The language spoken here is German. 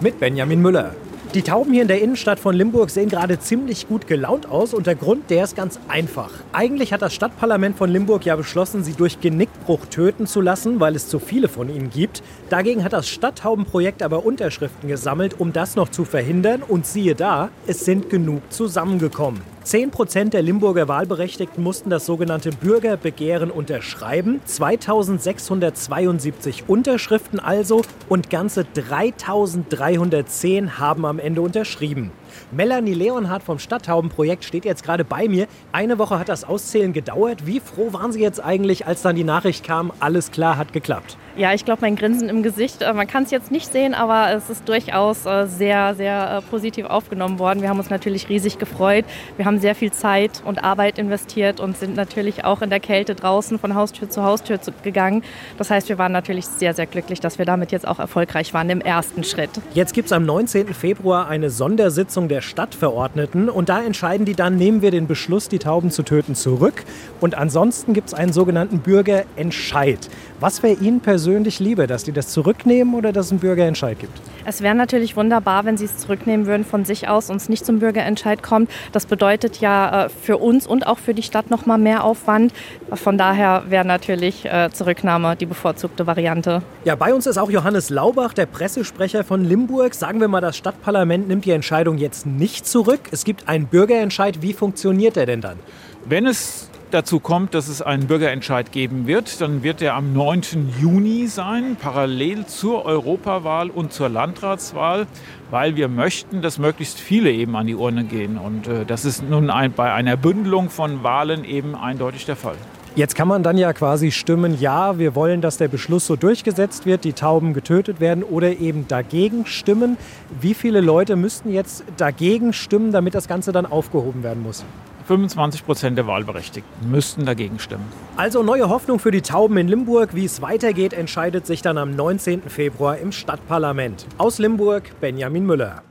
mit Benjamin Müller. Die Tauben hier in der Innenstadt von Limburg sehen gerade ziemlich gut gelaunt aus und der Grund, der ist ganz einfach. Eigentlich hat das Stadtparlament von Limburg ja beschlossen, sie durch Genickbruch töten zu lassen, weil es zu viele von ihnen gibt. Dagegen hat das Stadttaubenprojekt aber Unterschriften gesammelt, um das noch zu verhindern und siehe da, es sind genug zusammengekommen. 10 Prozent der Limburger Wahlberechtigten mussten das sogenannte Bürgerbegehren unterschreiben. 2672 Unterschriften also und ganze 3310 haben am Ende unterschrieben. Melanie Leonhardt vom Stadttaubenprojekt steht jetzt gerade bei mir. Eine Woche hat das Auszählen gedauert. Wie froh waren Sie jetzt eigentlich, als dann die Nachricht kam, alles klar hat geklappt? Ja, ich glaube, mein Grinsen im Gesicht, äh, man kann es jetzt nicht sehen, aber es ist durchaus äh, sehr, sehr äh, positiv aufgenommen worden. Wir haben uns natürlich riesig gefreut. Wir haben sehr viel Zeit und Arbeit investiert und sind natürlich auch in der Kälte draußen von Haustür zu Haustür gegangen. Das heißt, wir waren natürlich sehr, sehr glücklich, dass wir damit jetzt auch erfolgreich waren im ersten Schritt. Jetzt gibt es am 19. Februar eine Sondersitzung der Stadtverordneten und da entscheiden die dann, nehmen wir den Beschluss, die Tauben zu töten, zurück. Und ansonsten gibt es einen sogenannten Bürgerentscheid. Was wäre Ihnen persönlich lieber, dass die das zurücknehmen oder dass es einen Bürgerentscheid gibt? Es wäre natürlich wunderbar, wenn Sie es zurücknehmen würden von sich aus und es nicht zum Bürgerentscheid kommt. Das bedeutet ja äh, für uns und auch für die Stadt noch mal mehr Aufwand. Von daher wäre natürlich äh, Zurücknahme die bevorzugte Variante. Ja, bei uns ist auch Johannes Laubach, der Pressesprecher von Limburg. Sagen wir mal, das Stadtparlament nimmt die Entscheidung jetzt nicht zurück. Es gibt einen Bürgerentscheid. Wie funktioniert der denn dann? Wenn es dazu kommt, dass es einen Bürgerentscheid geben wird, dann wird er am 9. Juni sein, parallel zur Europawahl und zur Landratswahl, weil wir möchten, dass möglichst viele eben an die Urne gehen. Und äh, das ist nun ein, bei einer Bündelung von Wahlen eben eindeutig der Fall. Jetzt kann man dann ja quasi stimmen, ja, wir wollen, dass der Beschluss so durchgesetzt wird, die Tauben getötet werden oder eben dagegen stimmen. Wie viele Leute müssten jetzt dagegen stimmen, damit das Ganze dann aufgehoben werden muss? 25 Prozent der Wahlberechtigten müssten dagegen stimmen. Also neue Hoffnung für die Tauben in Limburg. Wie es weitergeht, entscheidet sich dann am 19. Februar im Stadtparlament. Aus Limburg, Benjamin Müller.